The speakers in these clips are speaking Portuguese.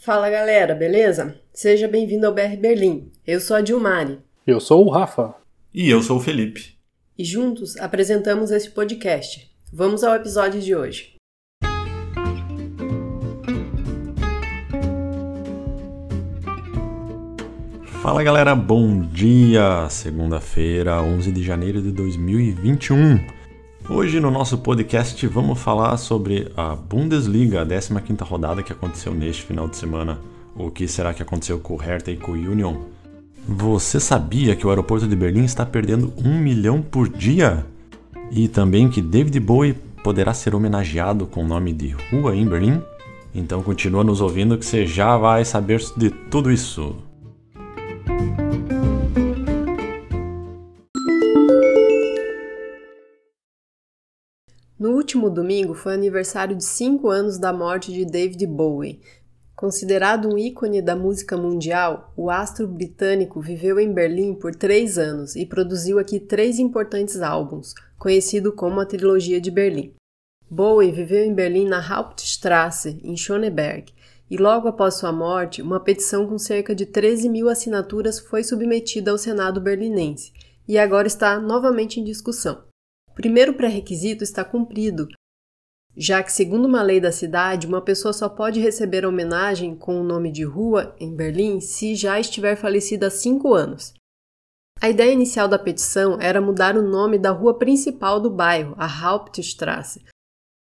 Fala galera, beleza? Seja bem-vindo ao BR Berlim. Eu sou a Dilmari. Eu sou o Rafa. E eu sou o Felipe. E juntos apresentamos esse podcast. Vamos ao episódio de hoje. Fala galera, bom dia! Segunda-feira, 11 de janeiro de 2021. Hoje no nosso podcast vamos falar sobre a Bundesliga, a 15ª rodada que aconteceu neste final de semana. O que será que aconteceu com o Hertha e com o Union? Você sabia que o aeroporto de Berlim está perdendo um milhão por dia? E também que David Bowie poderá ser homenageado com o nome de rua em Berlim? Então continua nos ouvindo que você já vai saber de tudo isso. Último domingo foi aniversário de 5 anos da morte de David Bowie. Considerado um ícone da música mundial, o astro britânico viveu em Berlim por três anos e produziu aqui três importantes álbuns, conhecido como a Trilogia de Berlim. Bowie viveu em Berlim na Hauptstrasse, em Schöneberg, e logo após sua morte, uma petição com cerca de 13 mil assinaturas foi submetida ao Senado berlinense e agora está novamente em discussão primeiro pré-requisito está cumprido, já que, segundo uma lei da cidade, uma pessoa só pode receber homenagem com o nome de rua em Berlim se já estiver falecida há cinco anos. A ideia inicial da petição era mudar o nome da rua principal do bairro, a Hauptstrasse.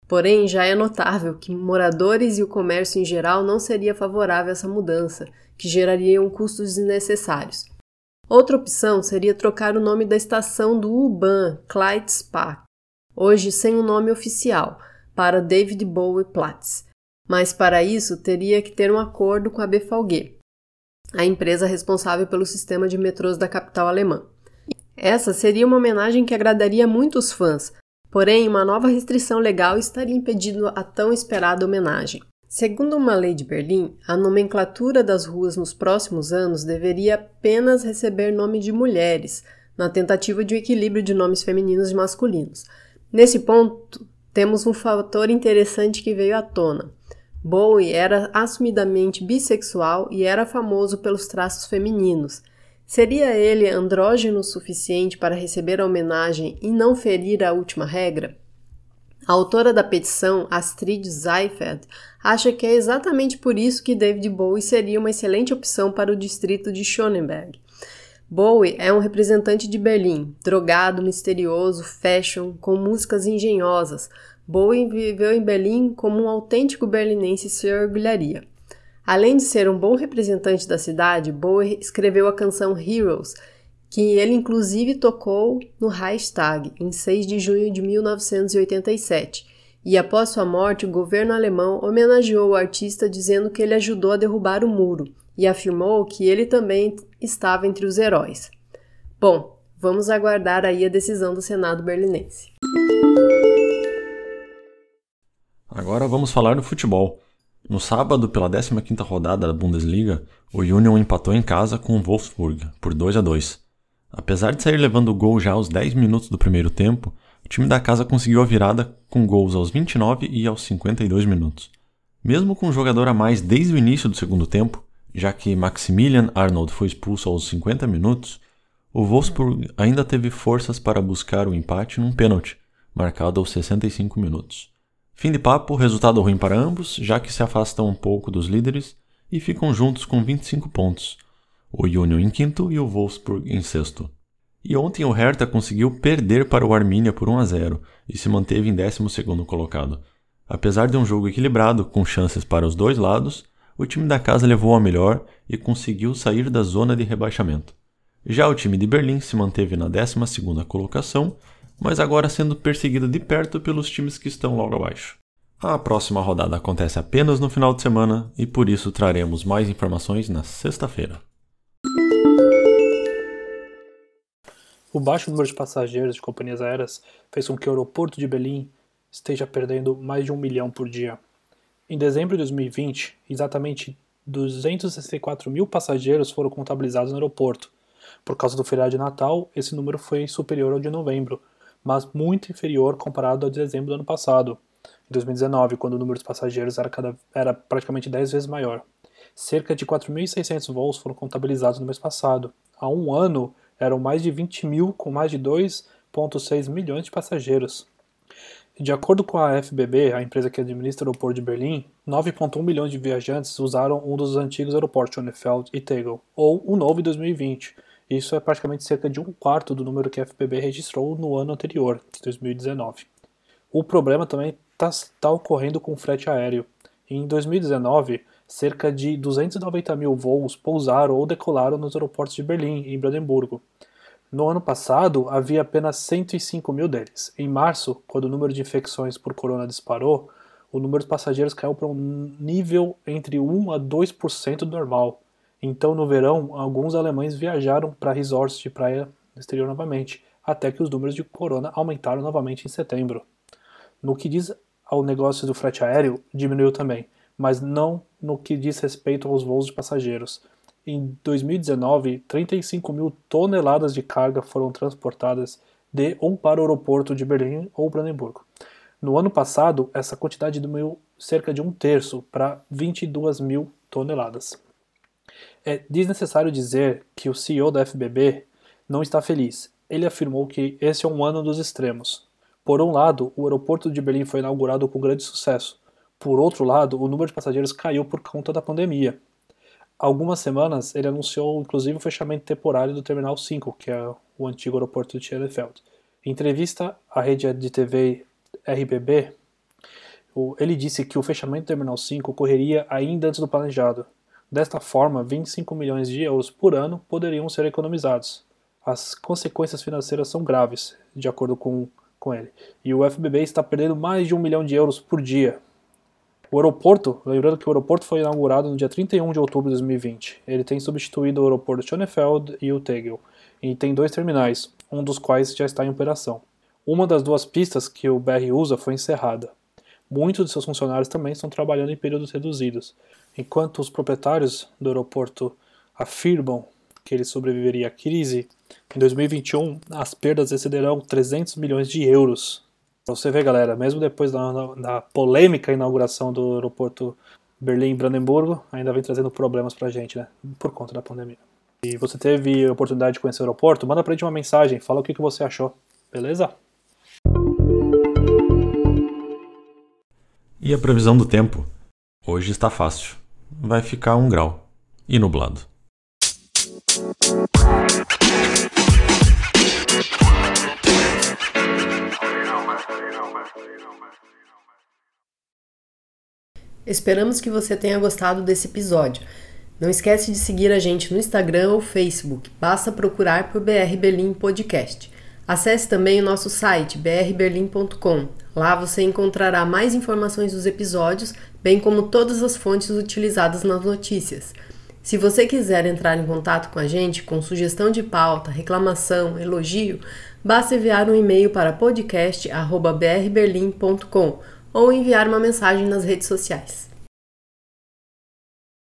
Porém, já é notável que moradores e o comércio em geral não seria favorável a essa mudança, que geraria custos desnecessários. Outra opção seria trocar o nome da estação do U-Bahn Kleidspark, hoje sem um nome oficial, para David Bowie Platz. Mas para isso teria que ter um acordo com a BVG, a empresa responsável pelo sistema de metrôs da capital alemã. Essa seria uma homenagem que agradaria muitos fãs, porém uma nova restrição legal estaria impedindo a tão esperada homenagem. Segundo uma lei de Berlim, a nomenclatura das ruas nos próximos anos deveria apenas receber nome de mulheres, na tentativa de um equilíbrio de nomes femininos e masculinos. Nesse ponto, temos um fator interessante que veio à tona. Bowie era assumidamente bissexual e era famoso pelos traços femininos. Seria ele andrógeno o suficiente para receber a homenagem e não ferir a última regra? A autora da petição, Astrid Seifert, acha que é exatamente por isso que David Bowie seria uma excelente opção para o distrito de Schöneberg. Bowie é um representante de Berlim, drogado, misterioso, fashion, com músicas engenhosas. Bowie viveu em Berlim como um autêntico berlinense se orgulharia. Além de ser um bom representante da cidade, Bowie escreveu a canção Heroes, que ele inclusive tocou no Reichstag em 6 de junho de 1987. E após sua morte, o governo alemão homenageou o artista dizendo que ele ajudou a derrubar o muro e afirmou que ele também estava entre os heróis. Bom, vamos aguardar aí a decisão do Senado berlinense. Agora vamos falar do futebol. No sábado, pela 15ª rodada da Bundesliga, o Union empatou em casa com o Wolfsburg por 2 a 2. Apesar de sair levando o gol já aos 10 minutos do primeiro tempo, o time da casa conseguiu a virada com gols aos 29 e aos 52 minutos. Mesmo com um jogador a mais desde o início do segundo tempo, já que Maximilian Arnold foi expulso aos 50 minutos, o Wolfsburg ainda teve forças para buscar o empate num pênalti, marcado aos 65 minutos. Fim de papo, resultado ruim para ambos, já que se afastam um pouco dos líderes e ficam juntos com 25 pontos, o Union em quinto e o Wolfsburg em sexto. E ontem o Hertha conseguiu perder para o Arminia por 1 a 0 e se manteve em 12 colocado. Apesar de um jogo equilibrado, com chances para os dois lados, o time da casa levou a melhor e conseguiu sair da zona de rebaixamento. Já o time de Berlim se manteve na 12 colocação, mas agora sendo perseguido de perto pelos times que estão logo abaixo. A próxima rodada acontece apenas no final de semana e por isso traremos mais informações na sexta-feira. O baixo número de passageiros de companhias aéreas fez com que o aeroporto de Berlim esteja perdendo mais de um milhão por dia. Em dezembro de 2020, exatamente 264 mil passageiros foram contabilizados no aeroporto. Por causa do feriado de Natal, esse número foi superior ao de novembro, mas muito inferior comparado ao de dezembro do ano passado, em 2019, quando o número de passageiros era, cada, era praticamente 10 vezes maior. Cerca de 4.600 voos foram contabilizados no mês passado. Há um ano, eram mais de 20 mil, com mais de 2,6 milhões de passageiros. De acordo com a FBB, a empresa que administra o aeroporto de Berlim, 9,1 milhões de viajantes usaram um dos antigos aeroportos Schönefeld e Tegel, ou o novo em 2020. Isso é praticamente cerca de um quarto do número que a FBB registrou no ano anterior, 2019. O problema também está tá ocorrendo com o frete aéreo. Em 2019, cerca de 290 mil voos pousaram ou decolaram nos aeroportos de Berlim e Brandenburgo. No ano passado, havia apenas 105 mil deles. Em março, quando o número de infecções por corona disparou, o número de passageiros caiu para um nível entre 1 a 2% do normal. Então, no verão, alguns alemães viajaram para resorts de praia no exterior novamente, até que os números de corona aumentaram novamente em setembro. No que diz ao negócio do frete aéreo, diminuiu também, mas não no que diz respeito aos voos de passageiros. Em 2019, 35 mil toneladas de carga foram transportadas de ou para o aeroporto de Berlim ou Brandenburgo. No ano passado, essa quantidade diminuiu cerca de um terço para 22 mil toneladas. É desnecessário dizer que o CEO da FBB não está feliz. Ele afirmou que esse é um ano dos extremos. Por um lado, o aeroporto de Berlim foi inaugurado com grande sucesso. Por outro lado, o número de passageiros caiu por conta da pandemia algumas semanas ele anunciou inclusive o fechamento temporário do Terminal 5, que é o antigo aeroporto de Schönefeld. Em entrevista à rede de TV RBB, ele disse que o fechamento do Terminal 5 ocorreria ainda antes do planejado. Desta forma, 25 milhões de euros por ano poderiam ser economizados. As consequências financeiras são graves, de acordo com, com ele. E o FBB está perdendo mais de um milhão de euros por dia o aeroporto, lembrando que o aeroporto foi inaugurado no dia 31 de outubro de 2020. Ele tem substituído o aeroporto Schönefeld e o Tegel, e tem dois terminais, um dos quais já está em operação. Uma das duas pistas que o BR usa foi encerrada. Muitos de seus funcionários também estão trabalhando em períodos reduzidos, enquanto os proprietários do aeroporto afirmam que ele sobreviveria à crise, em 2021 as perdas excederão 300 milhões de euros você ver, galera, mesmo depois da, da polêmica inauguração do aeroporto Berlim-Brandenburgo, ainda vem trazendo problemas pra gente, né? Por conta da pandemia. E você teve a oportunidade de conhecer o aeroporto, manda pra gente uma mensagem, fala o que, que você achou, beleza? E a previsão do tempo? Hoje está fácil. Vai ficar um grau. E nublado. Esperamos que você tenha gostado desse episódio. Não esquece de seguir a gente no Instagram ou Facebook. Basta procurar por BR Berlim Podcast. Acesse também o nosso site brberlim.com. Lá você encontrará mais informações dos episódios, bem como todas as fontes utilizadas nas notícias. Se você quiser entrar em contato com a gente com sugestão de pauta, reclamação, elogio, basta enviar um e-mail para podcast@brberlim.com ou enviar uma mensagem nas redes sociais.